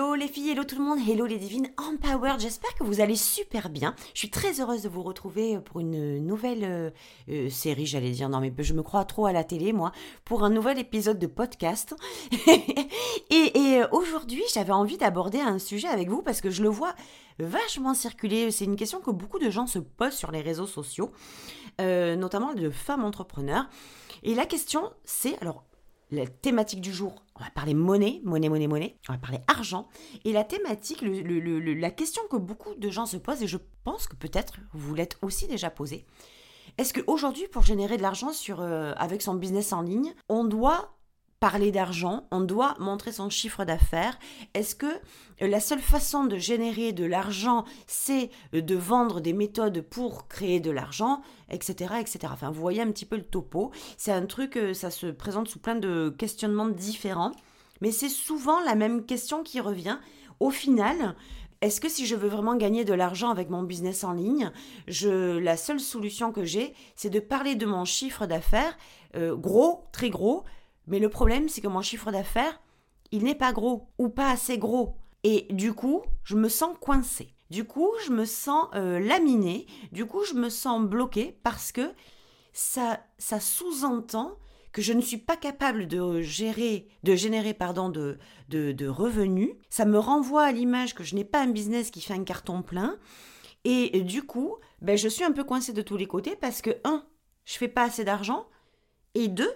Hello les filles, hello tout le monde, hello les divines empowered, j'espère que vous allez super bien. Je suis très heureuse de vous retrouver pour une nouvelle euh, euh, série, j'allais dire, non mais je me crois trop à la télé moi, pour un nouvel épisode de podcast. et, euh, aujourd'hui j'avais envie d'aborder un sujet avec vous parce que je le vois vachement circuler, c'est une question que beaucoup de gens se posent sur les réseaux sociaux, notamment de femmes entrepreneurs. Et la question c'est, alors la thématique du jour, on va parler monnaie, monnaie, monnaie, monnaie, on va parler argent. Et la thématique, la question que beaucoup de gens se posent, et je pense que peut-être vous l'êtes aussi déjà posée, est-ce qu'aujourd'hui, pour générer de l'argent euh, avec son business en ligne, on doit parler d'argent, on doit montrer son chiffre d'affaires. Est-ce que euh, la seule façon de générer de l'argent, c'est euh, de vendre des méthodes pour créer de l'argent, etc., etc. Enfin, vous voyez un petit peu le topo. C'est un truc, euh, ça se présente sous plein de questionnements différents, mais c'est souvent la même question qui revient. Au final, est-ce que si je veux vraiment gagner de l'argent avec mon business en ligne, je, la seule solution que j'ai, c'est de parler de mon chiffre d'affaires, gros, très gros, mais le problème, c'est que mon chiffre d'affaires, il n'est pas gros ou pas assez gros. Et du coup, je me sens coincée. Du coup, je me sens euh, laminée. Du coup, je me sens bloquée parce que ça, ça sous-entend que je ne suis pas capable de gérer, de générer pardon, de, de, revenus. Ça me renvoie à l'image que je n'ai pas un business qui fait un carton plein. Et du coup, ben, je suis un peu coincée de tous les côtés parce que, un, je fais pas assez d'argent. Et deux,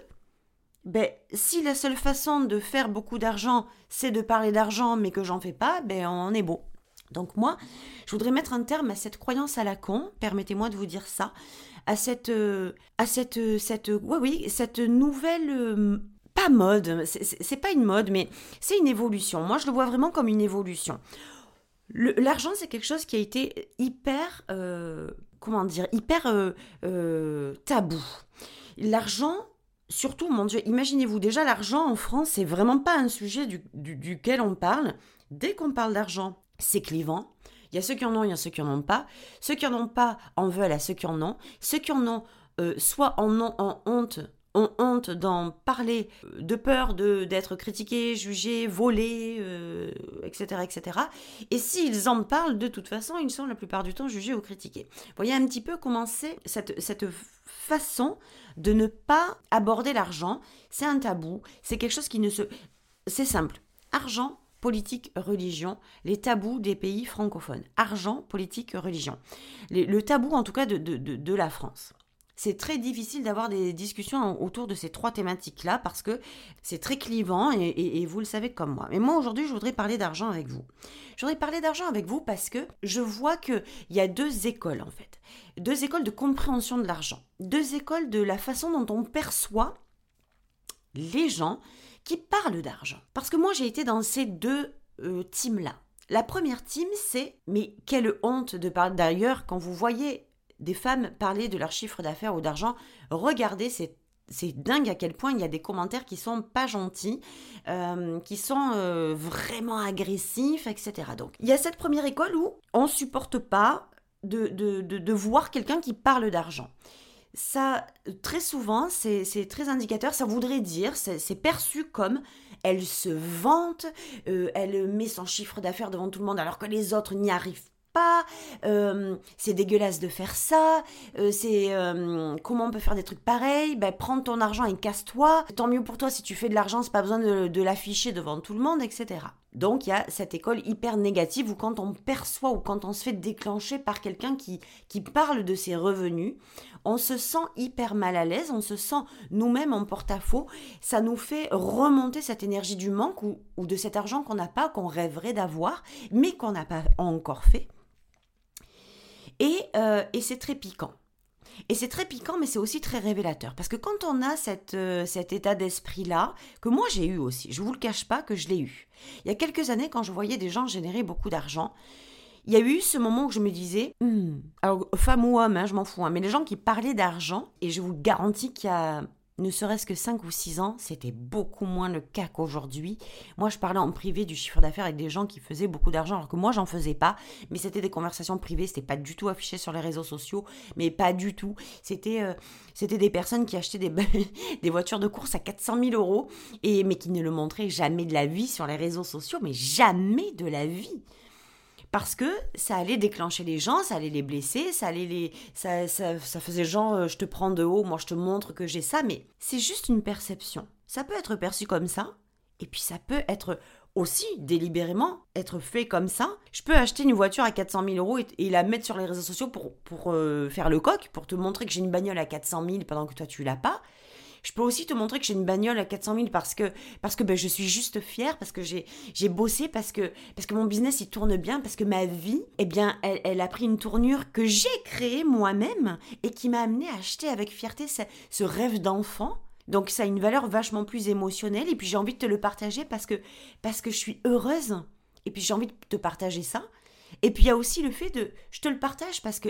ben, si la seule façon de faire beaucoup d'argent, c'est de parler d'argent, mais que j'en fais pas, ben, on est beau. Donc moi, je voudrais mettre un terme à cette croyance à la con, permettez-moi de vous dire ça, à cette, euh, à cette, euh, cette, ouais, oui, cette nouvelle, euh, pas mode, c'est pas une mode, mais c'est une évolution. Moi, je le vois vraiment comme une évolution. L'argent, c'est quelque chose qui a été hyper, comment dire, hyper tabou. L'argent, surtout, mon Dieu, imaginez-vous déjà l'argent en France, c'est vraiment pas un sujet duquel on parle. Dès qu'on parle d'argent, c'est clivant. Il y a ceux qui en ont, il y a ceux qui en ont pas. Ceux qui en ont pas en veulent à ceux qui en ont. Ceux qui en ont, euh, soit en ont en honte, ont honte d'en parler, euh, de peur de d'être critiqués, jugés, volés, etc., euh, etc. Et s'ils en parlent, de toute façon, ils sont la plupart du temps jugés ou critiqués. Voyez un petit peu comment c'est cette, cette façon de ne pas aborder l'argent. C'est un tabou, c'est quelque chose qui ne se... C'est simple. Argent, politique, religion, les tabous des pays francophones. Argent, politique, religion. le tabou en tout cas de, de, de, la France. C'est très difficile d'avoir des discussions autour de ces trois thématiques-là parce que c'est très clivant et, vous le savez comme moi. Mais moi aujourd'hui, je voudrais parler d'argent avec vous. Je voudrais parler d'argent avec vous parce que je vois qu'il y a deux écoles en fait deux écoles de compréhension de l'argent, deux écoles de la façon dont on perçoit les gens qui parlent d'argent. Parce que moi, j'ai été dans ces deux euh, teams-là. La première team, c'est, mais quelle honte de parler d'ailleurs, quand vous voyez des femmes parler de leur chiffre d'affaires ou d'argent, regardez, c'est dingue à quel point il y a des commentaires qui sont pas gentils, euh, qui sont euh, vraiment agressifs, etc. Donc il y a cette première école où on supporte pas de, de, voir quelqu'un qui parle d'argent. Ça, très souvent, c'est très indicateur. Ça voudrait dire, c'est perçu comme elle se vante, euh, elle met son chiffre d'affaires devant tout le monde alors que les autres n'y arrivent euh, c'est dégueulasse de faire ça, euh, c'est comment on peut faire des trucs pareils, ben prends ton argent et casse-toi, tant mieux pour toi si tu fais de l'argent, c'est pas besoin de, de l'afficher devant tout le monde, etc. Donc il y a cette école hyper négative où quand on perçoit ou quand on se fait déclencher par quelqu'un qui, qui parle de ses revenus, on se sent hyper mal à l'aise, on se sent nous-mêmes en porte-à-faux, ça nous fait remonter cette énergie du manque ou, de cet argent qu'on n'a pas, qu'on rêverait d'avoir, mais qu'on n'a pas encore fait. Et, euh, et c'est très piquant. Et c'est très piquant, mais c'est aussi très révélateur. Parce que quand on a euh, cet état d'esprit-là, que moi j'ai eu aussi, je vous le cache pas que je l'ai eu. Il y a quelques années, quand je voyais des gens générer beaucoup d'argent, il y a eu ce moment où je me disais, hmm, alors femme ou homme, hein, je m'en fous, hein, mais les gens qui parlaient d'argent, et je vous garantis qu'il y a ne serait-ce que 5 ou 6 ans, c'était beaucoup moins le cas qu'aujourd'hui. Moi, je parlais en privé du chiffre d'affaires avec des gens qui faisaient beaucoup d'argent, alors que moi, j'en faisais pas. Mais c'était des conversations privées, c'était pas du tout affiché sur les réseaux sociaux, mais pas du tout. C'était euh, des personnes qui achetaient des, des voitures de course à 400 000 euros, et, mais qui ne le montraient jamais de la vie sur les réseaux sociaux, mais jamais de la vie parce que ça allait déclencher les gens, ça allait les blesser, ça allait les, ça, ça, faisait genre euh, je te prends de haut, moi je te montre que j'ai ça, mais c'est juste une perception. Ça peut être perçu comme ça, et puis ça peut être aussi délibérément être fait comme ça. Je peux acheter une voiture à 400 000 euros et, la mettre sur les réseaux sociaux pour, pour euh, faire le coq, pour te montrer que j'ai une bagnole à 400 000 pendant que toi tu l'as pas. Je peux aussi te montrer que j'ai une bagnole à 400 000 parce que, parce que ben, je suis juste fière, parce que j'ai, bossé, parce que, parce que mon business il tourne bien, parce que ma vie, eh bien, elle, elle a pris une tournure que j'ai créée moi-même et qui m'a amené à acheter avec fierté ce, rêve d'enfant. Donc ça a une valeur vachement plus émotionnelle et puis j'ai envie de te le partager parce que, parce que je suis heureuse et puis j'ai envie de te partager ça. Et puis il y a aussi le fait de je te le partage parce que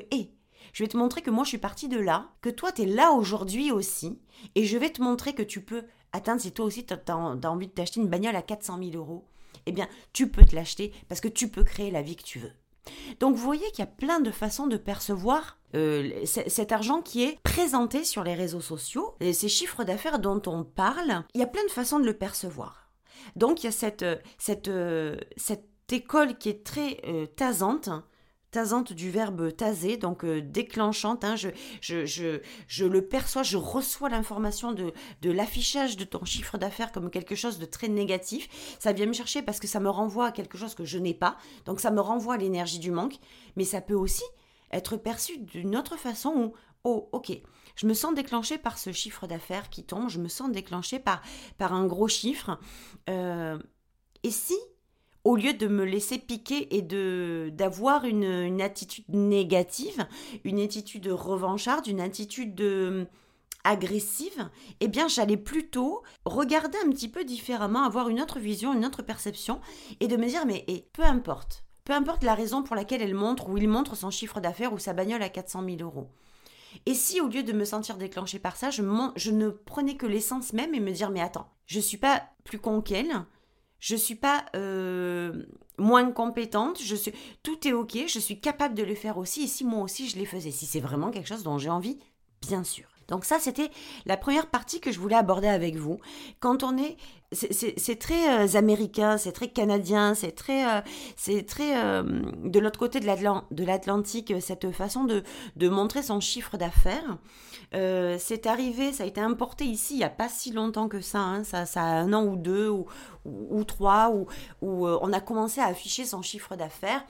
je vais te montrer que moi je suis partie de là, que toi tu es là aujourd'hui aussi, et je vais te montrer que tu peux atteindre, si toi aussi tu as, envie de t'acheter une bagnole à 400 000 euros, eh bien tu peux te l'acheter parce que tu peux créer la vie que tu veux. Donc vous voyez qu'il y a plein de façons de percevoir euh, cet argent qui est présenté sur les réseaux sociaux, et ces chiffres d'affaires dont on parle, il y a plein de façons de le percevoir. Donc il y a cette, cette, cette école qui est très euh, tasante, tasante du verbe taser, donc euh, déclenchante. Hein, je, je, je, je, le perçois, je reçois l'information de, de l'affichage de ton chiffre d'affaires comme quelque chose de très négatif. Ça vient me chercher parce que ça me renvoie à quelque chose que je n'ai pas. Donc ça me renvoie à l'énergie du manque. Mais ça peut aussi être perçu d'une autre façon où, oh, ok, je me sens déclenché par ce chiffre d'affaires qui tombe, je me sens déclenché par, par un gros chiffre. Euh, et si au lieu de me laisser piquer et de d'avoir une, attitude négative, une attitude revancharde, une attitude de, agressive, eh bien j'allais plutôt regarder un petit peu différemment, avoir une autre vision, une autre perception, et de me dire mais peu importe, peu importe la raison pour laquelle elle montre ou il montre son chiffre d'affaires ou sa bagnole à 400 000 euros. Et si au lieu de me sentir déclenché par ça, je, ne prenais que l'essence même et me dire mais attends, je suis pas plus con qu'elle, je suis pas euh, moins compétente, je suis tout est OK, je suis capable de le faire aussi et si moi aussi je les faisais, si c'est vraiment quelque chose dont j'ai envie, bien sûr. Donc ça, c'était la première partie que je voulais aborder avec vous. Quand on est, c'est très euh, américain, c'est très canadien, c'est très, euh, très de l'autre côté de l'Atlantique, cette façon de, montrer son chiffre d'affaires. c'est arrivé, ça a été importé ici il n'y a pas si longtemps que ça, hein, ça, ça a un an ou deux, ou, ou, trois où, euh, on a commencé à afficher son chiffre d'affaires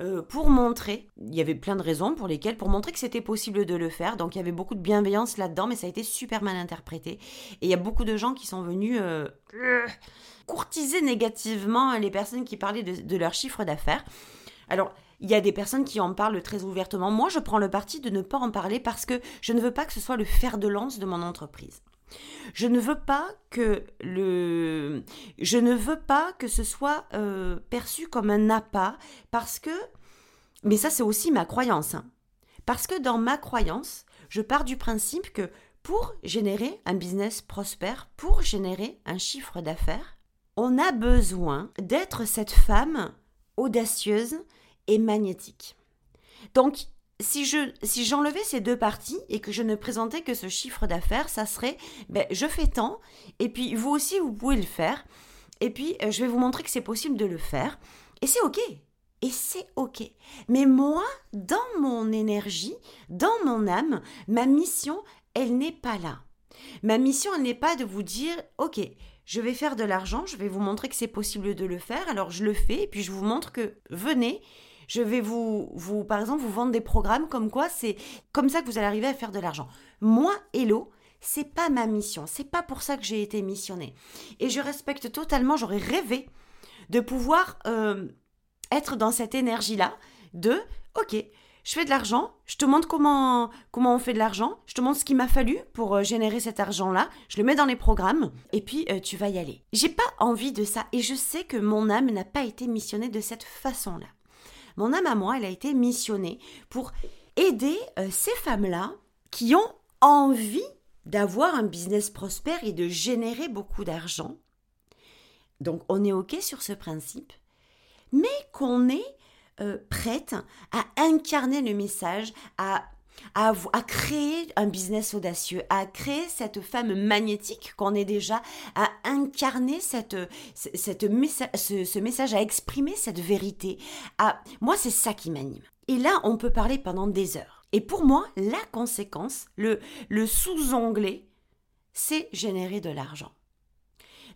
euh, pour montrer, il y avait plein de raisons pour lesquelles, pour montrer que c'était possible de le faire. Donc il y avait beaucoup de bienveillance là-dedans, mais ça a été super mal interprété. Et il y a beaucoup de gens qui sont venus euh, courtiser négativement les personnes qui parlaient de, de leur chiffre d'affaires. Alors, il y a des personnes qui en parlent très ouvertement. Moi, je prends le parti de ne pas en parler parce que je ne veux pas que ce soit le fer de lance de mon entreprise. Je ne veux pas que le, je ne veux pas que ce soit euh, perçu comme un appât parce que, mais ça c'est aussi ma croyance, hein. parce que dans ma croyance, je pars du principe que pour générer un business prospère, pour générer un chiffre d'affaires, on a besoin d'être cette femme audacieuse et magnétique. Donc, si je si j'enlevais ces deux parties et que je ne présentais que ce chiffre d'affaires, ça serait ben, je fais tant et puis vous aussi vous pouvez le faire et puis euh, je vais vous montrer que c'est possible de le faire et c'est OK. Et c'est OK. Mais moi, dans mon énergie, dans mon âme, ma mission, elle n'est pas là. Ma mission, elle n'est pas de vous dire OK, je vais faire de l'argent, je vais vous montrer que c'est possible de le faire, alors je le fais et puis je vous montre que venez je vais vous, vous, par exemple, vous vendre des programmes comme quoi c'est comme ça que vous allez arriver à faire de l'argent. Moi, Hello, c'est pas ma mission. C'est pas pour ça que j'ai été missionnée. Et je respecte totalement, j'aurais rêvé de pouvoir euh, être dans cette énergie-là de, ok, je fais de l'argent, je te montre comment, comment on fait de l'argent, je te montre ce qu'il m'a fallu pour euh, générer cet argent-là, je le mets dans les programmes, et puis euh, tu vas y aller. J'ai pas envie de ça, et je sais que mon âme n'a pas été missionnée de cette façon-là. Mon âme à moi, elle a été missionnée pour aider euh, ces femmes-là qui ont envie d'avoir un business prospère et de générer beaucoup d'argent. Donc on est OK sur ce principe, mais qu'on est euh, prête à incarner le message, à, à, créer un business audacieux, à créer cette femme magnétique qu'on est déjà, à incarner cette, cette ce, ce, message, à exprimer cette vérité. À... Moi, c'est ça qui m'anime. Et là, on peut parler pendant des heures. Et pour moi, la conséquence, le, le sous-onglet, c'est générer de l'argent.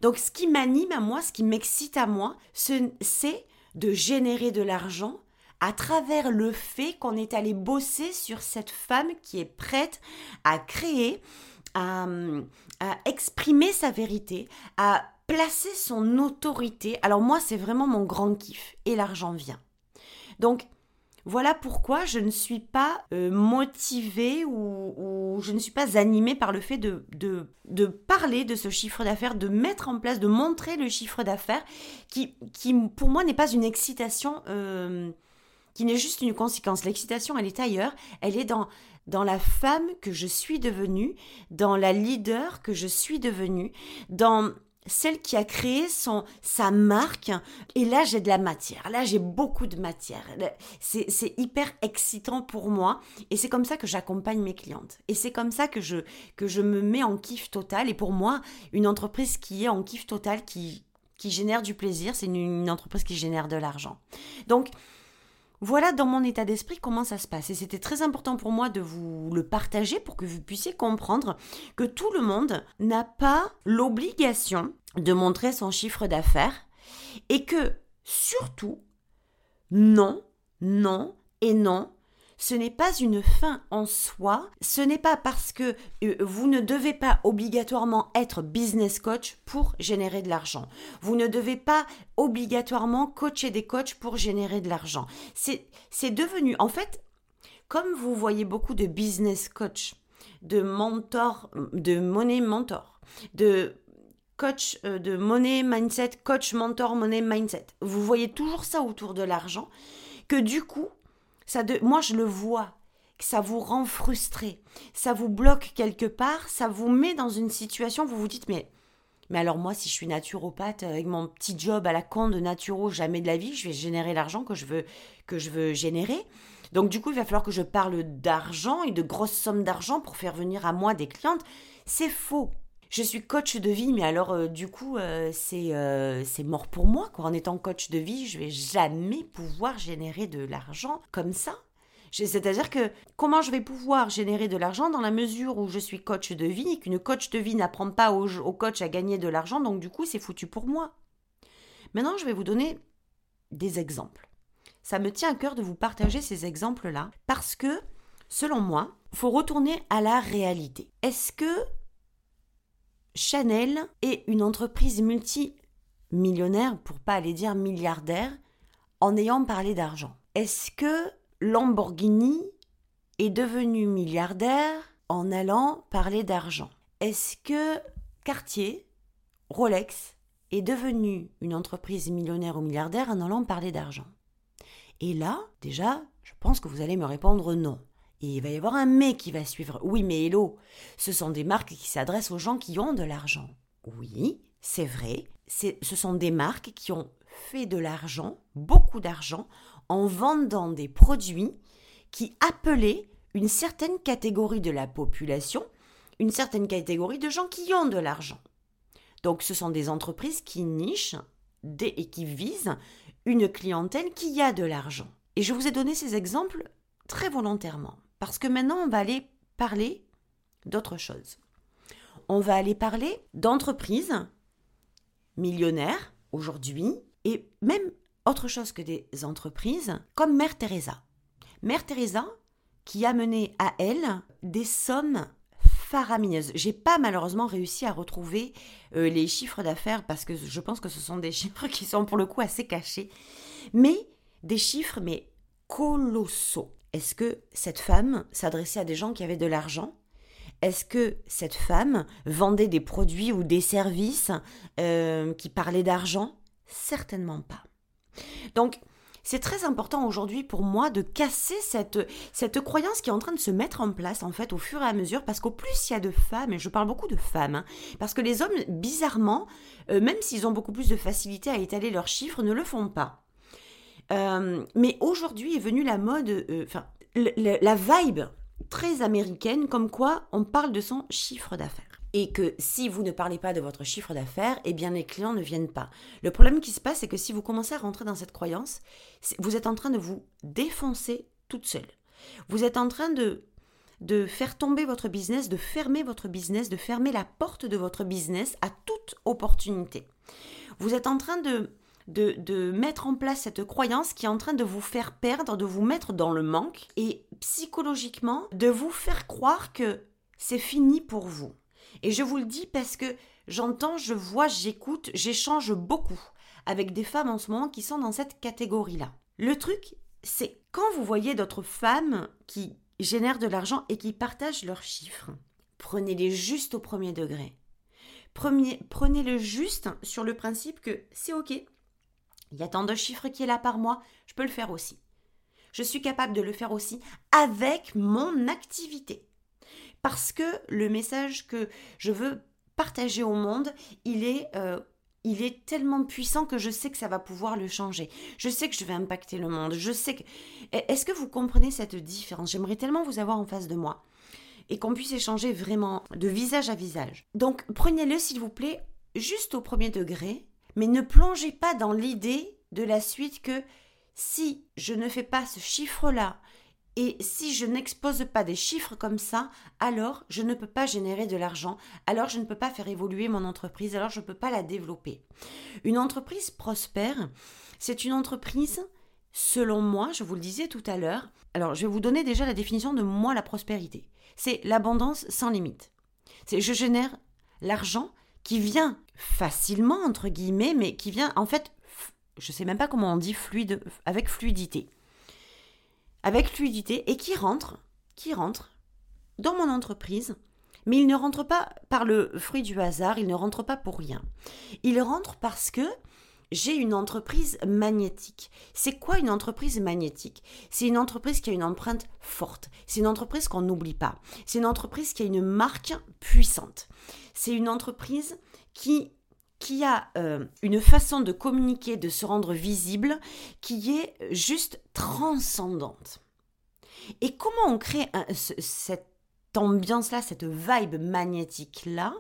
Donc ce qui m'anime à moi, ce qui m'excite à moi, c'est de générer de l'argent à travers le fait qu'on est allé bosser sur cette femme qui est prête à créer, à, exprimer sa vérité, à placer son autorité. Alors moi, c'est vraiment mon grand kiff et l'argent vient. Donc, voilà pourquoi je ne suis pas euh, motivée ou, je ne suis pas animée par le fait de, de, parler de ce chiffre d'affaires, de mettre en place, de montrer le chiffre d'affaires qui, qui, pour moi, n'est pas une excitation, euh, qui n'est juste une conséquence. L'excitation, elle est ailleurs, elle est dans, dans la femme que je suis devenue, dans la leader que je suis devenue, dans celle qui a créé son, sa marque. Et là, j'ai de la matière. Là, j'ai beaucoup de matière. C'est hyper excitant pour moi. Et c'est comme ça que j'accompagne mes clientes. Et c'est comme ça que je, que je me mets en kiff total. Et pour moi, une entreprise qui est en kiff total, qui, qui génère du plaisir, c'est une, une entreprise qui génère de l'argent. Donc, voilà dans mon état d'esprit comment ça se passe. Et c'était très important pour moi de vous le partager pour que vous puissiez comprendre que tout le monde n'a pas l'obligation de montrer son chiffre d'affaires et que surtout, non, non et non, ce n'est pas une fin en soi, ce n'est pas parce que euh, vous ne devez pas obligatoirement être business coach pour générer de l'argent. Vous ne devez pas obligatoirement coacher des coachs pour générer de l'argent. C'est devenu, en fait, comme vous voyez beaucoup de business coach, de mentor, de money mentor, de coach euh, de money mindset, coach mentor money mindset. Vous voyez toujours ça autour de l'argent, que du coup, moi, je le vois, que ça vous rend frustré, ça vous bloque quelque part, ça vous met dans une situation où vous vous dites, mais, mais alors moi, si je suis naturopathe avec mon petit job à la con de naturo, jamais de la vie, je vais générer l'argent que je veux, que je veux générer. Donc du coup, il va falloir que je parle d'argent et de grosses sommes d'argent pour faire venir à moi des clientes. C'est faux je suis coach de vie, mais alors euh, du coup, euh, euh, c'est mort pour moi. Quoi. En étant coach de vie, je vais jamais pouvoir générer de l'argent comme ça. C'est-à-dire que comment je vais pouvoir générer de l'argent dans la mesure où je suis coach de vie et qu'une coach de vie n'apprend pas au, au coach à gagner de l'argent, donc du coup, c'est foutu pour moi. Maintenant, je vais vous donner des exemples. Ça me tient à cœur de vous partager ces exemples-là parce que, selon moi, faut retourner à la réalité. Est-ce que Chanel est une entreprise multimillionnaire, pour pas aller dire milliardaire, en ayant parlé d'argent. Est-ce que Lamborghini est devenu milliardaire en allant parler d'argent? Est-ce que Cartier, Rolex, est devenu une entreprise millionnaire ou milliardaire en allant parler d'argent? Et là, déjà, je pense que vous allez me répondre non il va y avoir un mais qui va suivre. Oui, mais hello, ce sont des marques qui s'adressent aux gens qui ont de l'argent. Oui, c'est vrai. Ce sont des marques qui ont fait de l'argent, beaucoup d'argent, en vendant des produits qui appelaient une certaine catégorie de la population, une certaine catégorie de gens qui ont de l'argent. Donc ce sont des entreprises qui nichent et qui visent une clientèle qui a de l'argent. Et je vous ai donné ces exemples très volontairement. Parce que maintenant, on va aller parler d'autre chose. On va aller parler d'entreprises millionnaires aujourd'hui et même autre chose que des entreprises comme Mère Teresa. Mère Teresa qui a mené à elle des sommes faramineuses. J'ai pas malheureusement réussi à retrouver euh, les chiffres d'affaires parce que je pense que ce sont des chiffres qui sont pour le coup assez cachés, mais des chiffres mais colossaux. Est-ce que cette femme s'adressait à des gens qui avaient de l'argent? Est-ce que cette femme vendait des produits ou des services euh, qui parlaient d'argent? Certainement pas. Donc, c'est très important aujourd'hui pour moi de casser cette, croyance qui est en train de se mettre en place en fait au fur et à mesure parce qu'au plus il y a de femmes, et je parle beaucoup de femmes, hein, parce que les hommes, bizarrement, euh, même s'ils ont beaucoup plus de facilité à étaler leurs chiffres, ne le font pas. Euh, mais aujourd'hui est venue la mode, enfin, la vibe très américaine, comme quoi on parle de son chiffre d'affaires. Et que si vous ne parlez pas de votre chiffre d'affaires, eh bien les clients ne viennent pas. Le problème qui se passe, c'est que si vous commencez à rentrer dans cette croyance, vous êtes en train de vous défoncer toute seule. Vous êtes en train de, de faire tomber votre business, de fermer votre business, de fermer la porte de votre business à toute opportunité. Vous êtes en train de, de, mettre en place cette croyance qui est en train de vous faire perdre, de vous mettre dans le manque et psychologiquement de vous faire croire que c'est fini pour vous. Et je vous le dis parce que j'entends, je vois, j'écoute, j'échange beaucoup avec des femmes en ce moment qui sont dans cette catégorie-là. Le truc, c'est quand vous voyez d'autres femmes qui génèrent de l'argent et qui partagent leurs chiffres, prenez-les juste au premier degré. Prenez-le juste sur le principe que c'est OK, il y a tant de chiffres qui est là par mois, je peux le faire aussi. Je suis capable de le faire aussi avec mon activité. Parce que le message que je veux partager au monde, il est, euh, il est tellement puissant que je sais que ça va pouvoir le changer. Je sais que je vais impacter le monde. Je sais que... Est-ce que vous comprenez cette différence? J'aimerais tellement vous avoir en face de moi et qu'on puisse échanger vraiment de visage à visage. Donc prenez-le s'il vous plaît juste au premier degré mais ne plongez pas dans l'idée de la suite que si je ne fais pas ce chiffre-là et si je n'expose pas des chiffres comme ça, alors je ne peux pas générer de l'argent, alors je ne peux pas faire évoluer mon entreprise, alors je ne peux pas la développer. Une entreprise prospère, c'est une entreprise, selon moi, je vous le disais tout à l'heure, alors je vais vous donner déjà la définition de moi la prospérité. C'est l'abondance sans limite. C'est je génère l'argent qui vient facilement, entre guillemets, mais qui vient en fait, je ne sais même pas comment on dit, fluide, avec fluidité. Avec fluidité et qui rentre, qui rentre dans mon entreprise, mais il ne rentre pas par le fruit du hasard, il ne rentre pas pour rien. Il rentre parce que j'ai une entreprise magnétique. C'est quoi une entreprise magnétique? C'est une entreprise qui a une empreinte forte. C'est une entreprise qu'on n'oublie pas. C'est une entreprise qui a une marque puissante. C'est une entreprise qui qui a euh, une façon de communiquer, de se rendre visible, qui est juste transcendante. Et comment on crée cette ambiance-là, cette vibe magnétique-là,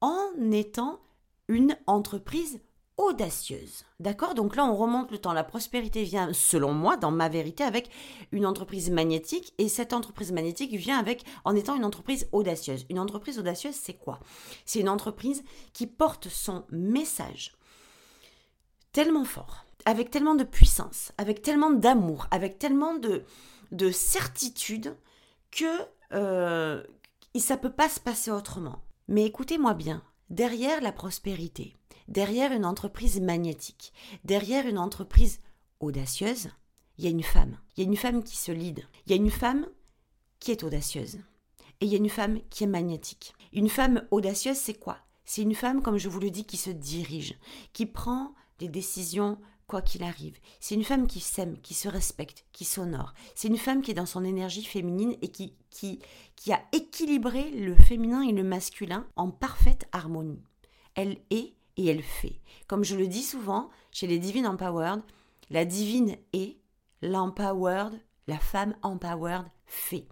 en étant une entreprise audacieuse. D'accord? Donc là, on remonte le temps. La prospérité vient, selon moi, dans ma vérité, avec une entreprise magnétique. Et cette entreprise magnétique vient avec, en étant une entreprise audacieuse. Une entreprise audacieuse, c'est quoi? C'est une entreprise qui porte son message tellement fort, avec tellement de puissance, avec tellement d'amour, avec tellement de, de certitude que euh, ça peut pas se passer autrement. Mais écoutez-moi bien, derrière la prospérité, derrière une entreprise magnétique, derrière une entreprise audacieuse, il y a une femme. Il y a une femme qui se lead. Il y a une femme qui est audacieuse. Et il y a une femme qui est magnétique. Une femme audacieuse, c'est quoi? C'est une femme, comme je vous le dis, qui se dirige, qui prend des décisions quoi qu'il arrive. C'est une femme qui s'aime, qui se respecte, qui s'honore. C'est une femme qui est dans son énergie féminine et qui, qui, qui a équilibré le féminin et le masculin en parfaite harmonie. Elle est et elle fait. Comme je le dis souvent chez les Divines Empowered, la divine est, l'empowered, la femme empowered fait.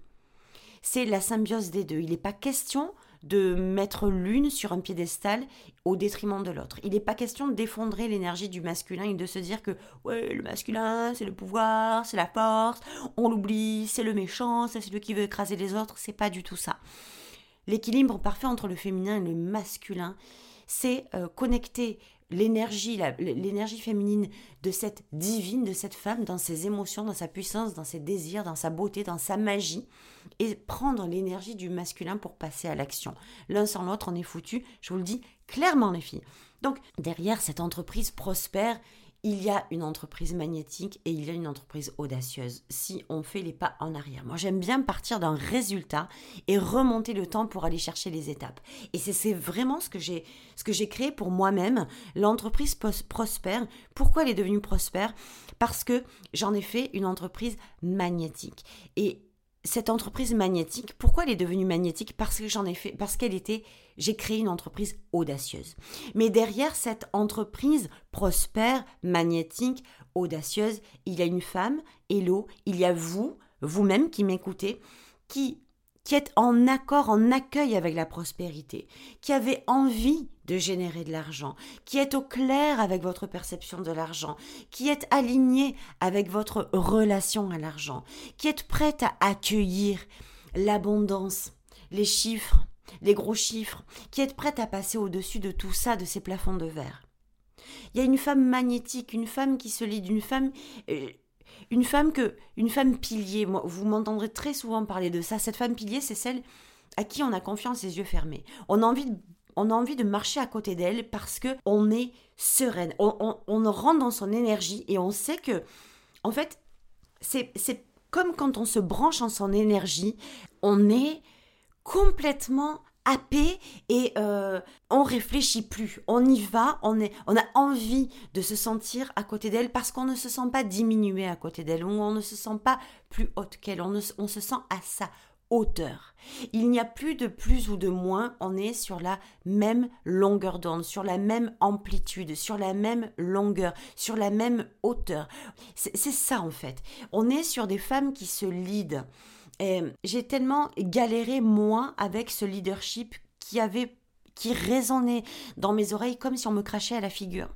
C'est la symbiose des deux. Il n'est pas question de mettre l'une sur un piédestal au détriment de l'autre. Il n'est pas question de défendrer l'énergie du masculin et de se dire que ouais, le masculin, c'est le pouvoir, c'est la force, on l'oublie, c'est le méchant, c'est celui qui veut écraser les autres. C'est pas du tout ça. L'équilibre parfait entre le féminin et le masculin, c'est euh, connecter l'énergie, l'énergie féminine de cette divine, de cette femme, dans ses émotions, dans sa puissance, dans ses désirs, dans sa beauté, dans sa magie, et prendre l'énergie du masculin pour passer à l'action. L'un sans l'autre, on est foutu, je vous le dis clairement les filles. Donc derrière cette entreprise prospère, il y a une entreprise magnétique et il y a une entreprise audacieuse si on fait les pas en arrière. Moi, j'aime bien partir d'un résultat et remonter le temps pour aller chercher les étapes. Et c'est vraiment ce que j'ai ce que créé pour moi-même. L'entreprise prospère. Pourquoi elle est devenue prospère Parce que j'en ai fait une entreprise magnétique. Et cette entreprise magnétique, pourquoi elle est devenue magnétique? Parce que j'en ai fait, parce qu'elle était, j'ai créé une entreprise audacieuse. Mais derrière cette entreprise prospère, magnétique, audacieuse, il y a une femme, Hello, il y a vous, vous-même qui m'écoutez, qui qui êtes en accord, en accueil avec la prospérité, qui avez envie de générer de l'argent, qui êtes au clair avec votre perception de l'argent, qui êtes aligné avec votre relation à l'argent, qui êtes prête à accueillir l'abondance, les chiffres, les gros chiffres, qui êtes prête à passer au-dessus de tout ça, de ces plafonds de verre. Il y a une femme magnétique, une femme qui se lit d'une femme. Une femme que une femme pilier vous m'entendrez très souvent parler de ça. Cette femme pilier c'est celle à qui on a confiance les yeux fermés. On a envie de, on a envie de marcher à côté d'elle parce que on est sereine. On, on, rentre dans son énergie et on sait que en fait c'est comme quand on se branche en son énergie on est complètement et euh, on réfléchit plus. On y va, on, est, on a envie de se sentir à côté d'elle parce qu'on ne se sent pas diminué à côté d'elle on ne se sent pas plus haute qu'elle. On, on se sent à sa hauteur. Il n'y a plus de plus ou de moins, on est sur la même longueur d'onde, sur la même amplitude, sur la même longueur, sur la même hauteur. C'est ça en fait. On est sur des femmes qui se lident j'ai tellement galéré, moi, avec ce leadership qui avait qui résonnait dans mes oreilles comme si on me crachait à la figure.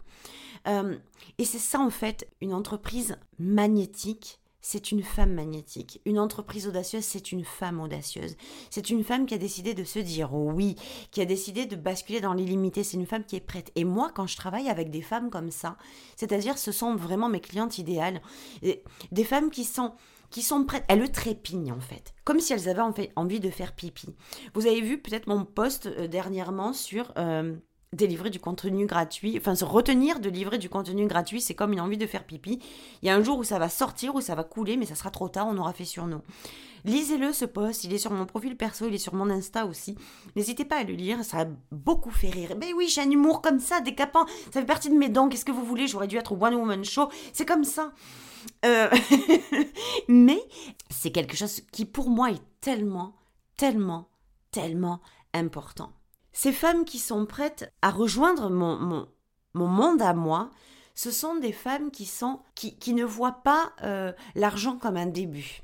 Euh, et c'est ça en fait, une entreprise magnétique, c'est une femme magnétique. Une entreprise audacieuse, c'est une femme audacieuse. C'est une femme qui a décidé de se dire oui, qui a décidé de basculer dans l'illimité. C'est une femme qui est prête. Et moi, quand je travaille avec des femmes comme ça, c'est-à-dire ce sont vraiment mes clientes idéales, des femmes qui sont qui sont prêtes. Elles trépignent en fait, comme si elles avaient envie de faire pipi. Vous avez vu peut-être mon post euh, dernièrement sur euh, délivrer du contenu gratuit, enfin se retenir de livrer du contenu gratuit, c'est comme une envie de faire pipi. Il y a un jour où ça va sortir, où ça va couler, mais ça sera trop tard, on aura fait sur nous. Lisez-le ce post, il est sur mon profil perso, il est sur mon Insta aussi. N'hésitez pas à le lire, ça a beaucoup fait rire. Ben oui, j'ai un humour comme ça, décapant, ça fait partie de mes dons, qu'est-ce que vous voulez, j'aurais dû être au One Woman Show, c'est comme ça. Euh, mais c'est quelque chose qui pour moi est tellement, tellement, tellement important. Ces femmes qui sont prêtes à rejoindre mon, mon, mon monde à moi, ce sont des femmes qui, sont, qui, qui ne voient pas euh, l'argent comme un début,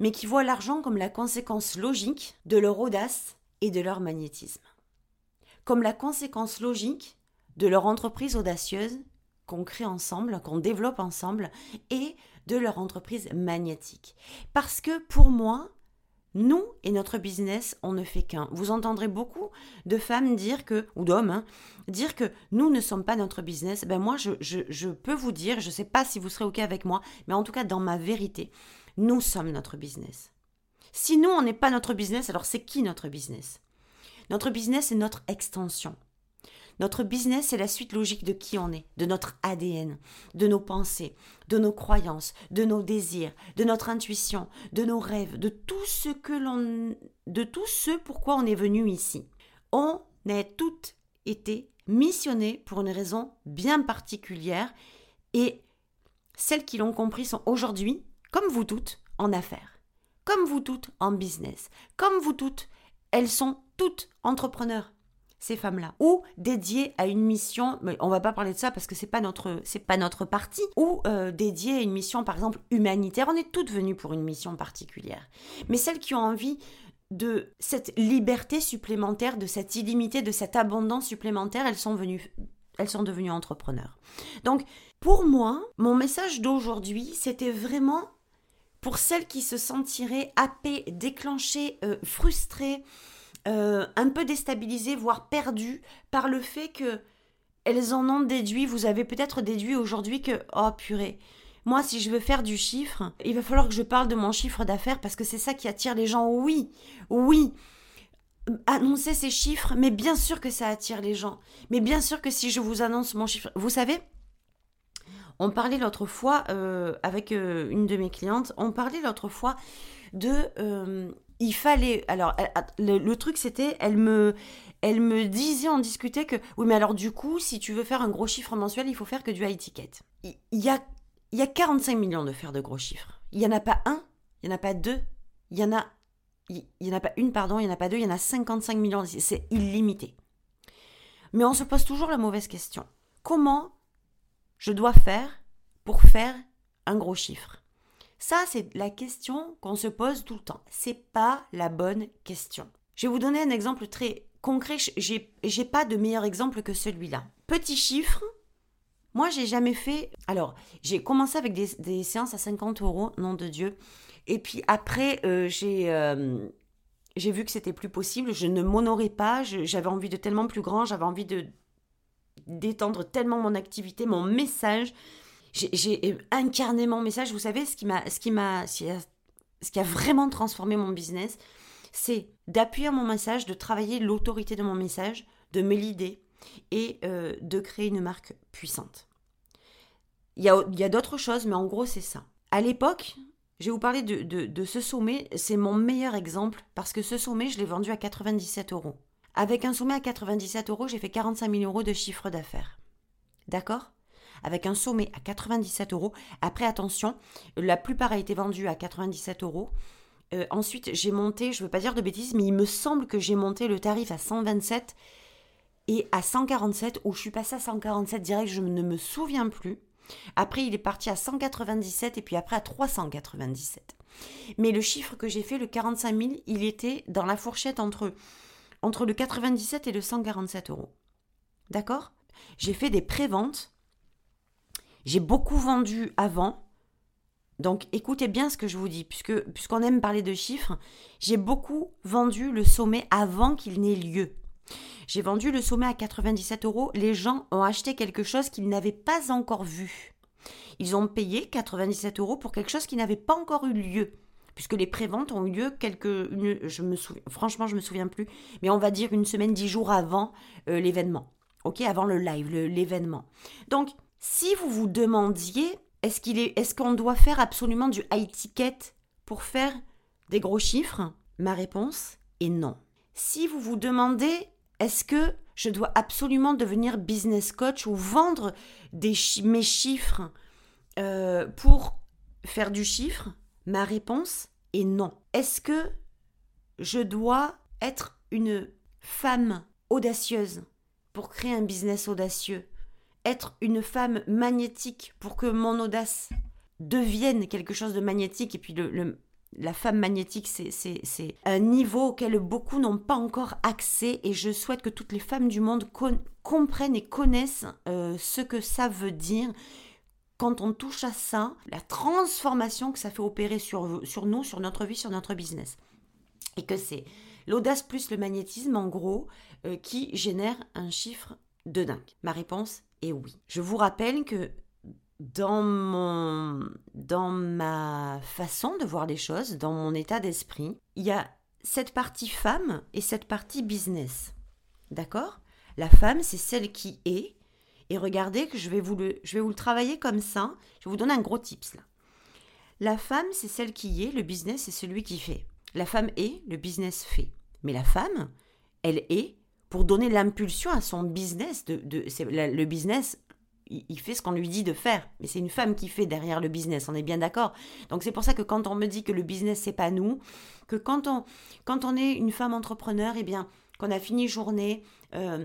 mais qui voient l'argent comme la conséquence logique de leur audace et de leur magnétisme. Comme la conséquence logique de leur entreprise audacieuse qu'on crée ensemble, qu'on développe ensemble, et de leur entreprise magnétique. Parce que pour moi, nous et notre business, on ne fait qu'un. Vous entendrez beaucoup de femmes dire que, ou d'hommes, hein, dire que nous ne sommes pas notre business. Ben moi, je, je peux vous dire, je ne sais pas si vous serez OK avec moi, mais en tout cas, dans ma vérité, nous sommes notre business. Si nous, on n'est pas notre business, alors c'est qui notre business? Notre business est notre extension. Notre business, c'est la suite logique de qui on est, de notre ADN, de nos pensées, de nos croyances, de nos désirs, de notre intuition, de nos rêves, de tout ce que l'on, de tout ce pourquoi on est venu ici. On est toutes été missionnées pour une raison bien particulière et celles qui l'ont compris sont aujourd'hui, comme vous toutes, en affaires, comme vous toutes en business, comme vous toutes, elles sont toutes entrepreneurs ces femmes-là, ou dédiées à une mission, mais on va pas parler de ça parce que c'est pas notre c'est pas notre parti, ou euh, dédiées à une mission par exemple humanitaire. On est toutes venues pour une mission particulière, mais celles qui ont envie de cette liberté supplémentaire, de cette illimité, de cette abondance supplémentaire, elles sont venues elles sont devenues entrepreneurs. Donc, pour moi, mon message d'aujourd'hui, c'était vraiment pour celles qui se sentiraient happées, déclenchées, euh, frustrées, euh, un peu déstabilisées, voire perdues par le fait que elles en ont déduit, vous avez peut-être déduit aujourd'hui que, oh purée, moi si je veux faire du chiffre, il va falloir que je parle de mon chiffre d'affaires parce que c'est ça qui attire les gens. Oui, oui, annoncer ces chiffres, mais bien sûr que ça attire les gens. Mais bien sûr que si je vous annonce mon chiffre, vous savez, On parlait l'autre fois euh, avec euh, une de mes clientes, on parlait l'autre fois de il fallait alors le, truc c'était elle me elle me disait on discutait que oui mais alors du coup si tu veux faire un gros chiffre mensuel il faut faire que du high ticket. Il y a il y a 45 millions de faire de gros chiffres. Il y en a pas un, il y en a pas deux, il y en a il y en a pas une pardon, il y en a pas deux, il y en a 55 millions, c'est illimité. Mais on se pose toujours la mauvaise question. Comment je dois faire pour faire un gros chiffre? Ça, c'est la question qu'on se pose tout le temps. C'est pas la bonne question. Je vais vous donner un exemple très concret. J'ai, pas de meilleur exemple que celui-là. Petit chiffre. Moi, j'ai jamais fait. Alors, j'ai commencé avec des, séances à 50 euros, nom de Dieu. Et puis après, euh, j'ai. Euh, j'ai vu que c'était plus possible, je ne m'honorais pas, j'avais envie de tellement plus grand, j'avais envie de d'étendre tellement mon activité, mon message. J'ai incarné mon message. Vous savez, ce qui m'a, ce qui m'a, ce qui a vraiment transformé mon business, c'est d'appuyer mon message, de travailler l'autorité de mon message, de me l'idée et euh, de créer une marque puissante. Il y a, a d'autres choses, mais en gros, c'est ça. À l'époque, je vais vous parler de, de ce sommet. C'est mon meilleur exemple parce que ce sommet, je l'ai vendu à 97 euros. Avec un sommet à 97 euros, j'ai fait 45 000 euros de chiffre d'affaires. D'accord? Avec un sommet à 97 euros. Après, attention, la plupart a été vendu à 97 euros. Euh, ensuite, j'ai monté, je ne veux pas dire de bêtises, mais il me semble que j'ai monté le tarif à 127 et à 147, où je suis passée à 147 direct, je ne me souviens plus. Après, il est parti à 197 et puis après à 397. Mais le chiffre que j'ai fait, le 45 000, il était dans la fourchette entre entre le 97 et le 147 euros. D'accord? J'ai fait des préventes. J'ai beaucoup vendu avant. Donc écoutez bien ce que je vous dis, puisque puisqu'on aime parler de chiffres, j'ai beaucoup vendu le sommet avant qu'il n'ait lieu. J'ai vendu le sommet à 97 euros. Les gens ont acheté quelque chose qu'ils n'avaient pas encore vu. Ils ont payé 97 euros pour quelque chose qui n'avait pas encore eu lieu puisque les préventes ont eu lieu quelques, je me souviens, franchement je me souviens plus, mais on va dire une semaine, dix jours avant euh, l'événement, ok, avant le live, l'événement. Donc, si vous vous demandiez, est-ce qu'il est, est-ce qu'on doit faire absolument du high ticket pour faire des gros chiffres? Ma réponse est non. Si vous vous demandez, est-ce que je dois absolument devenir business coach ou vendre mes chiffres euh, pour faire du chiffre? Ma réponse est non. Est-ce que je dois être une femme audacieuse pour créer un business audacieux? Être une femme magnétique pour que mon audace devienne quelque chose de magnétique et puis le, la femme magnétique, c'est un niveau auquel beaucoup n'ont pas encore accès et je souhaite que toutes les femmes du monde comprennent et connaissent euh, ce que ça veut dire quand on touche à ça, la transformation que ça fait opérer sur, sur nous, sur notre vie, sur notre business. Et que c'est l'audace plus le magnétisme, en gros, euh, qui génère un chiffre de dingue. Ma réponse est oui. Je vous rappelle que dans, mon, dans ma façon de voir les choses, dans mon état d'esprit, il y a cette partie femme et cette partie business. D'accord? La femme, c'est celle qui est, et regardez que je vais vous le, je vais vous le travailler comme ça. Je vais vous donner un gros tips là. La femme, c'est celle qui est, le business, c'est celui qui fait. La femme est, le business fait. Mais la femme, elle est pour donner l'impulsion à son business. Le business, il, fait ce qu'on lui dit de faire. Mais c'est une femme qui fait derrière le business, on est bien d'accord. Donc c'est pour ça que quand on me dit que le business, c'est pas nous, que quand on, quand on est une femme entrepreneur, eh bien, qu'on a fini journée, euh,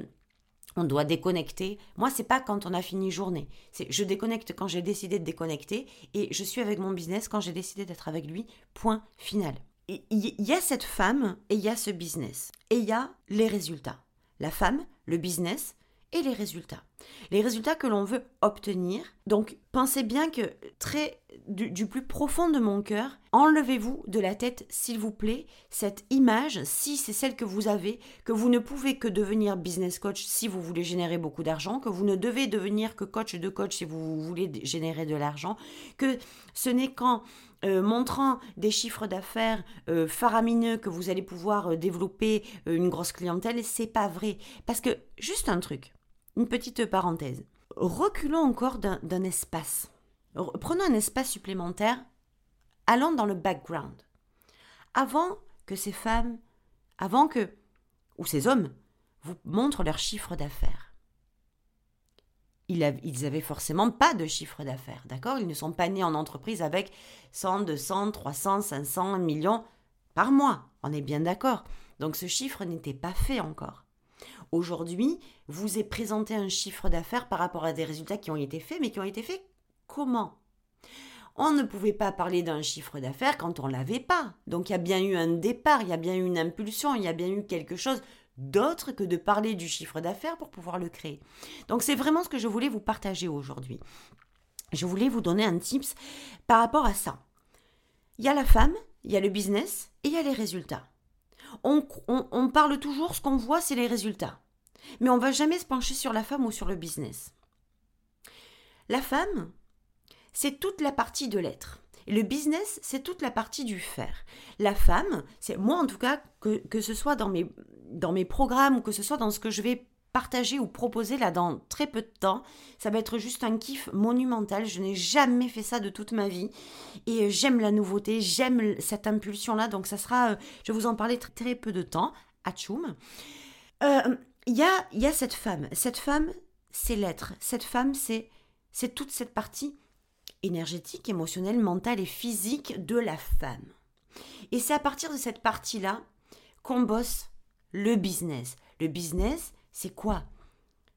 on doit déconnecter. Moi, c'est pas quand on a fini journée. Je déconnecte quand j'ai décidé de déconnecter et je suis avec mon business quand j'ai décidé d'être avec lui. Point final. Il y a cette femme et il y a ce business. Et il y a les résultats. La femme, le business et les résultats. Les résultats que l'on veut obtenir. Donc, pensez bien que très du, plus profond de mon cœur, enlevez-vous de la tête, s'il vous plaît, cette image, si c'est celle que vous avez, que vous ne pouvez que devenir business coach si vous voulez générer beaucoup d'argent, que vous ne devez devenir que coach de coach si vous voulez générer de l'argent, que ce n'est qu'en euh, montrant des chiffres d'affaires euh, faramineux que vous allez pouvoir euh, développer une grosse clientèle, c'est pas vrai. Parce que, juste un truc, une petite parenthèse. reculons encore d'un espace. Prenons un espace supplémentaire. Allons dans le background. Avant que ces femmes, avant que, ou ces hommes, vous montrent leur chiffre d'affaires. Ils avaient forcément pas de chiffre d'affaires, d'accord? Ils ne sont pas nés en entreprise avec 100, 200, 300, 500 millions par mois. On est bien d'accord? Donc ce chiffre n'était pas fait encore. Aujourd'hui, vous est présenté un chiffre d'affaires par rapport à des résultats qui ont été faits, mais qui ont été faits comment? On ne pouvait pas parler d'un chiffre d'affaires quand on l'avait pas. Donc il y a bien eu un départ, il y a bien eu une impulsion, il y a bien eu quelque chose d'autre que de parler du chiffre d'affaires pour pouvoir le créer. Donc c'est vraiment ce que je voulais vous partager aujourd'hui. Je voulais vous donner un tips par rapport à ça. Il y a la femme, il y a le business et il y a les résultats. On, parle toujours, ce qu'on voit, c'est les résultats. Mais on va jamais se pencher sur la femme ou sur le business. La femme, c'est toute la partie de l'être. Le business, c'est toute la partie du faire. La femme, c'est moi en tout cas, que, que ce soit dans mes, dans mes programmes ou que ce soit dans ce que je vais partager ou proposer là dans très peu de temps. Ça va être juste un kiff monumental. Je n'ai jamais fait ça de toute ma vie. Et euh, j'aime la nouveauté, j'aime cette impulsion-là. Donc ça sera, euh, je vais vous en parler très, peu de temps. Atchoum. Euh, il y, a, y a cette femme. Cette femme, c'est l'être. Cette femme, c'est toute cette partie énergétique, émotionnelle, mentale et physique de la femme. Et c'est à partir de cette partie-là qu'on bosse le business. Le business, c'est quoi?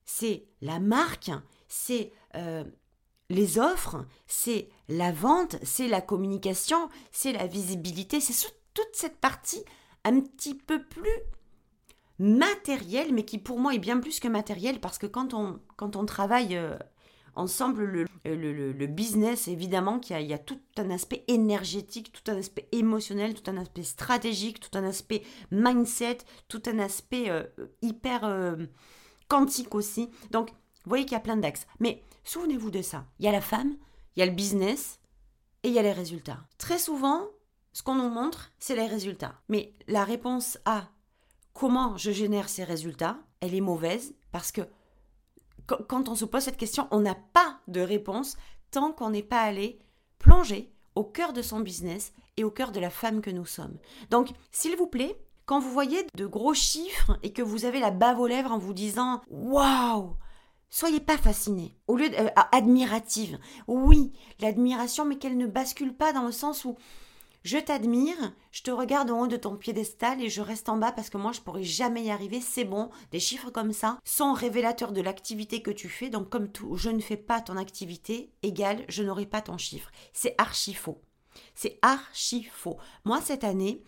C'est la marque, c'est euh, les offres, c'est la vente, c'est la communication, c'est la visibilité, c'est toute cette partie un petit peu plus matérielle, mais qui pour moi est bien plus que matérielle, parce que quand on, quand on travaille euh, ensemble le, le, business, évidemment, qu'il y, a tout un aspect énergétique, tout un aspect émotionnel, tout un aspect stratégique, tout un aspect mindset, tout un aspect euh, hyper euh, quantique aussi. Donc, vous voyez qu'il y a plein d'axes. Mais souvenez-vous de ça. Il y a la femme, il y a le business et il y a les résultats. Très souvent, ce qu'on nous montre, c'est les résultats. Mais la réponse à comment je génère ces résultats, elle est mauvaise parce que quand on se pose cette question, on n'a pas de réponse tant qu'on n'est pas allé plonger au cœur de son business et au cœur de la femme que nous sommes. Donc, s'il vous plaît, quand vous voyez de gros chiffres et que vous avez la bave aux lèvres en vous disant Waouh Soyez pas fasciné, au lieu d'admirative. Euh. Oui, l'admiration, mais qu'elle ne bascule pas dans le sens où je t'admire, je te regarde en haut de ton piédestal et je reste en bas parce que moi je pourrais jamais y arriver, c'est bon. Des chiffres comme ça sont révélateurs de l'activité que tu fais, donc comme tout, je ne fais pas ton activité, égal, je n'aurai pas ton chiffre. C'est archi faux. C'est archi faux. Moi cette année,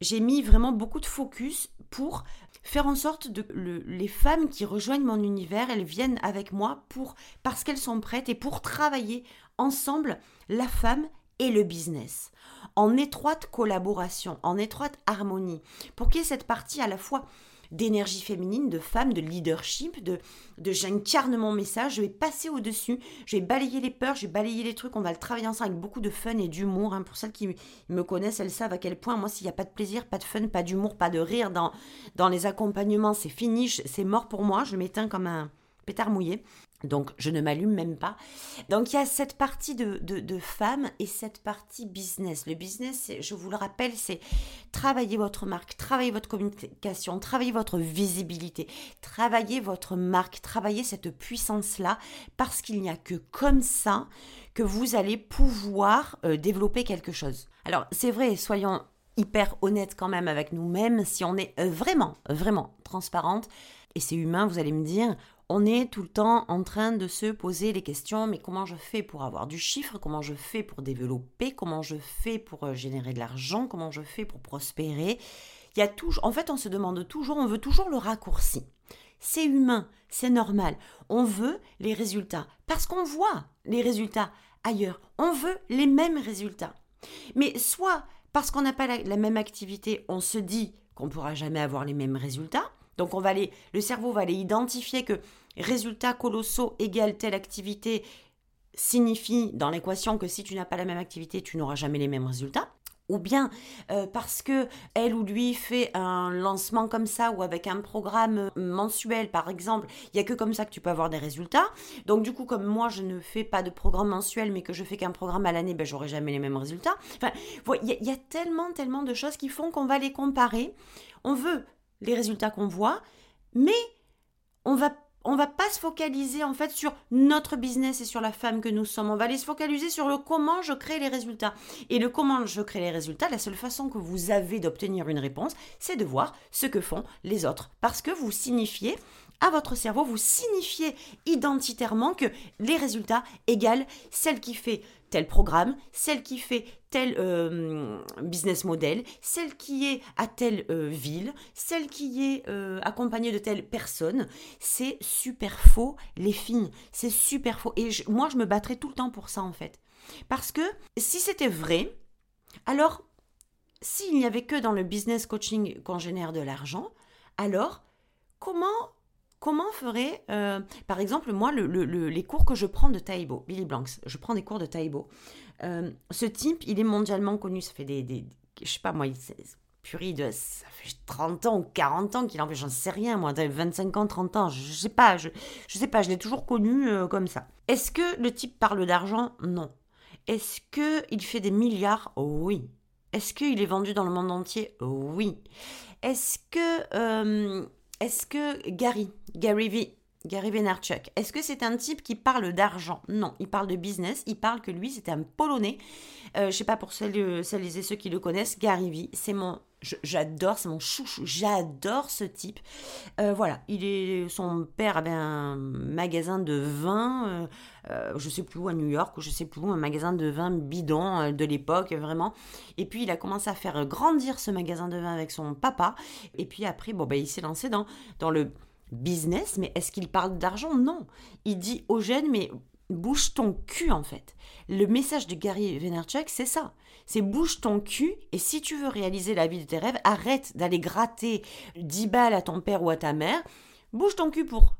j'ai mis vraiment beaucoup de focus pour faire en sorte que les femmes qui rejoignent mon univers, elles viennent avec moi pour parce qu'elles sont prêtes et pour travailler ensemble la femme et le business en étroite collaboration, en étroite harmonie, pour qu'il y ait cette partie à la fois d'énergie féminine, de femme, de leadership, de, de j'incarne mon message, je vais passer au-dessus, je vais balayer les peurs, je vais balayer les trucs, on va le travailler ensemble avec beaucoup de fun et d'humour. Hein. Pour celles qui me connaissent, elles savent à quel point, moi, s'il n'y a pas de plaisir, pas de fun, pas d'humour, pas de rire dans, dans les accompagnements, c'est fini, c'est mort pour moi, je m'éteins comme un pétard mouillé. Donc je ne m'allume même pas. Donc il y a cette partie de, de, femmes et cette partie business. Le business, je vous le rappelle, c'est travailler votre marque, travailler votre communication, travailler votre visibilité, travailler votre marque, travailler cette puissance-là, parce qu'il n'y a que comme ça que vous allez pouvoir euh, développer quelque chose. Alors c'est vrai, soyons hyper honnêtes quand même avec nous-mêmes, si on est euh, vraiment, vraiment transparente, et c'est humain, vous allez me dire, on est tout le temps en train de se poser les questions, mais comment je fais pour avoir du chiffre, comment je fais pour développer, comment je fais pour euh, générer de l'argent, comment je fais pour prospérer? Il y a en fait, on se demande toujours, on veut toujours le raccourci. C'est humain, c'est normal. On veut les résultats parce qu'on voit les résultats ailleurs. On veut les mêmes résultats. Mais soit parce qu'on n'a pas la, même activité, on se dit qu'on ne pourra jamais avoir les mêmes résultats. Donc on va aller, le cerveau va aller identifier que résultats colossaux égale telle activité signifie dans l'équation que si tu n'as pas la même activité, tu n'auras jamais les mêmes résultats. ou bien euh, parce que elle ou lui fait un lancement comme ça ou avec un programme mensuel par exemple, il y a que comme ça que tu peux avoir des résultats. Donc du coup comme moi je ne fais pas de programme mensuel mais que je fais qu'un programme à l'année, ben j'aurai jamais les mêmes résultats. Enfin, il y, y, a tellement tellement de choses qui font qu'on va les comparer. On veut les résultats qu'on voit, mais on va on va pas se focaliser en fait sur notre business et sur la femme que nous sommes. On va aller se focaliser sur le comment je crée les résultats. Et le comment je crée les résultats, la seule façon que vous avez d'obtenir une réponse, c'est de voir ce que font les autres. Parce que vous signifiez à votre cerveau, vous signifiez identitairement que les résultats égale celle qui fait tel programme, celle qui fait tel euh, business model, celle qui est à telle euh, ville, celle qui est euh, accompagnée de telle personne. C'est super faux, les filles. C'est super faux. Et moi, je me battrais tout le temps pour ça, en fait. Parce que si c'était vrai, alors, s'il n'y avait que dans le business coaching qu'on génère de l'argent, alors, comment Comment ferait, euh, par exemple, moi, les cours que je prends de Taibo, Billy Blanks, je prends des cours de Taibo. Euh, ce type, il est mondialement connu, ça fait des, des je sais pas moi, il, purée de, ça fait 30 ans ou 40 ans qu'il en fait, j'en sais rien, moi, 25 ans, 30 ans, je, sais pas, je, je sais pas, je l'ai toujours connu euh, comme ça. Est-ce que le type parle d'argent? Non. Est-ce qu'il fait des milliards? Oui. Est-ce qu'il est vendu dans le monde entier? Oui. Est-ce que est-ce que Gary, Gary V, Gary Vaynerchuk, est-ce que c'est un type qui parle d'argent? Non, il parle de business, il parle que lui c'était un Polonais. Je euh, je sais pas pour celles, celles et ceux qui le connaissent, Gary V, c'est mon j'adore, c'est mon chouchou, j'adore ce type. Euh, voilà, il est, son père avait un magasin de vin, euh, euh, je sais plus où à New York, ou je sais plus où, un magasin de vin bidon de l'époque, vraiment. Et puis il a commencé à faire grandir ce magasin de vin avec son papa. Et puis après, bon, ben, il s'est lancé dans, dans le business, mais est-ce qu'il parle d'argent? Non. Il dit aux jeunes, mais bouge ton cul en fait. Le message de Gary Vaynerchuk, c'est ça. C'est bouge ton cul et si tu veux réaliser la vie de tes rêves, arrête d'aller gratter 10 balles à ton père ou à ta mère. Bouge ton cul pour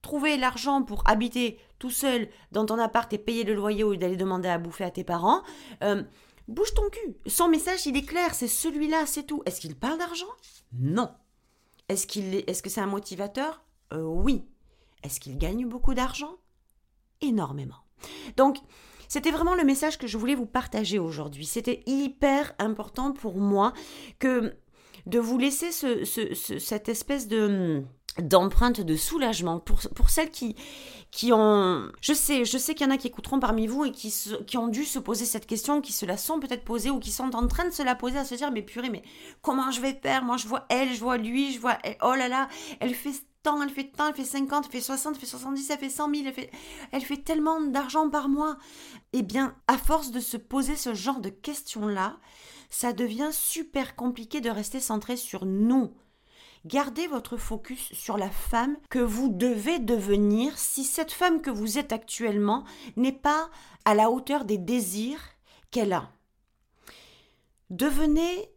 trouver l'argent pour habiter tout seul dans ton appart et payer le loyer ou d'aller demander à bouffer à tes parents. Euh, bouge ton cul. Son message, il est clair, c'est celui-là, c'est tout. Est-ce qu'il parle d'argent? Non. Est-ce qu'il est, est-ce que c'est un motivateur? Euh, Oui. Est-ce qu'il gagne beaucoup d'argent? Énormément. Donc, c'était vraiment le message que je voulais vous partager aujourd'hui. C'était hyper important pour moi que de vous laisser ce, cette espèce de d'empreinte de soulagement pour, celles qui, ont... Je sais, je sais qu'il y en a qui écouteront parmi vous et qui, qui ont dû se poser cette question, qui se la sont peut-être posée ou qui sont en train de se la poser, à se dire, mais purée, mais comment je vais faire? Moi, je vois elle, je vois lui, je vois... Elle, oh là là, elle fait elle fait tant, elle fait 50, elle fait 60, elle fait 70, elle fait 100 000, elle fait, elle fait tellement d'argent par mois. Eh bien, à force de se poser ce genre de questions-là, ça devient super compliqué de rester centré sur nous. Gardez votre focus sur la femme que vous devez devenir si cette femme que vous êtes actuellement n'est pas à la hauteur des désirs qu'elle a. Devenez,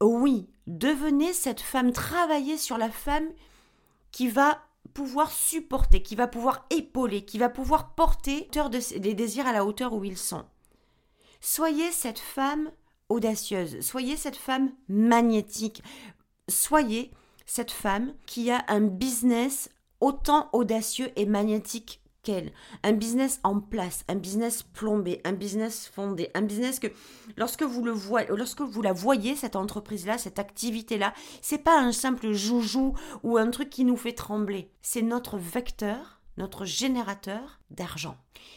oui, devenez cette femme, travaillez sur la femme qui va pouvoir supporter, qui va pouvoir épauler, qui va pouvoir porter les désirs à la hauteur où ils sont. Soyez cette femme audacieuse, soyez cette femme magnétique, soyez cette femme qui a un business autant audacieux et magnétique un business en place, un business plombé, un business fondé, un business que lorsque vous le voyez, lorsque vous la voyez cette entreprise-là, cette activité-là, c'est pas un simple joujou ou un truc qui nous fait trembler. C'est notre vecteur, notre générateur d'argent.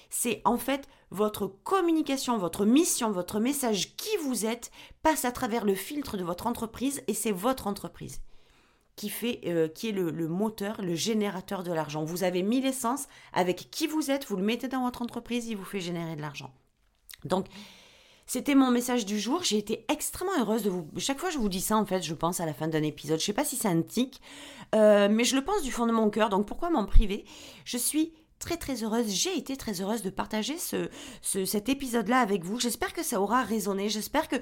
C'est en fait votre communication, votre mission, votre message, qui vous êtes, passe à travers le filtre de votre entreprise et c'est votre entreprise qui, fait, euh, qui est le, moteur, le générateur de l'argent. Vous avez mis l'essence avec qui vous êtes, vous le mettez dans votre entreprise, il vous fait générer de l'argent. Donc, c'était mon message du jour. J'ai été extrêmement heureuse de vous. Chaque fois, je vous dis ça, en fait, je pense à la fin d'un épisode. Je ne sais pas si c'est un tic, euh, mais je le pense du fond de mon cœur. Donc, pourquoi m'en priver? Je suis très très heureuse, j'ai été très heureuse de partager ce, cet épisode-là avec vous. J'espère que ça aura résonné. J'espère que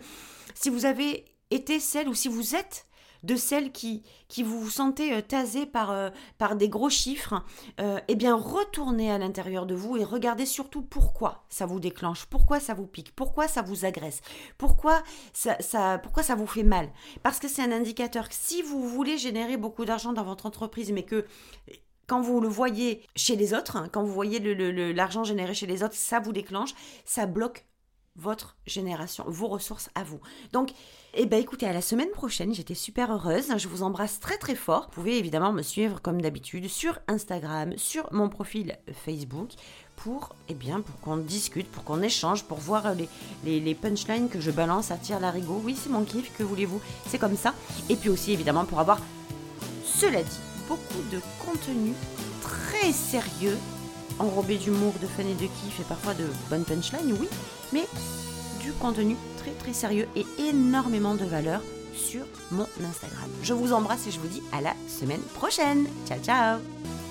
si vous avez été celle ou si vous êtes de celles qui, vous vous sentez euh, tasé par, euh, par des gros chiffres, euh, eh bien retournez à l'intérieur de vous et regardez surtout pourquoi ça vous déclenche, pourquoi ça vous pique, pourquoi ça vous agresse, pourquoi ça, ça, pourquoi ça vous fait mal. Parce que c'est un indicateur que si vous voulez générer beaucoup d'argent dans votre entreprise, mais que quand vous le voyez chez les autres, hein, quand vous voyez l'argent généré chez les autres, ça vous déclenche, ça bloque votre génération, vos ressources à vous. Donc, eh ben écoutez, à la semaine prochaine, j'étais super heureuse, je vous embrasse très très fort. Vous pouvez évidemment me suivre comme d'habitude sur Instagram, sur mon profil Facebook pour, eh bien, pour qu'on discute, pour qu'on échange, pour voir les, les, punchlines que je balance à tir larigot. Oui, c'est mon kiff, que voulez-vous, c'est comme ça. Et puis aussi évidemment pour avoir, cela dit, beaucoup de contenu très sérieux enrobé d'humour, de fun et de kiff et parfois de bonnes punchlines, oui, mais du contenu très très sérieux et énormément de valeur sur mon Instagram. Je vous embrasse et je vous dis à la semaine prochaine. Ciao ciao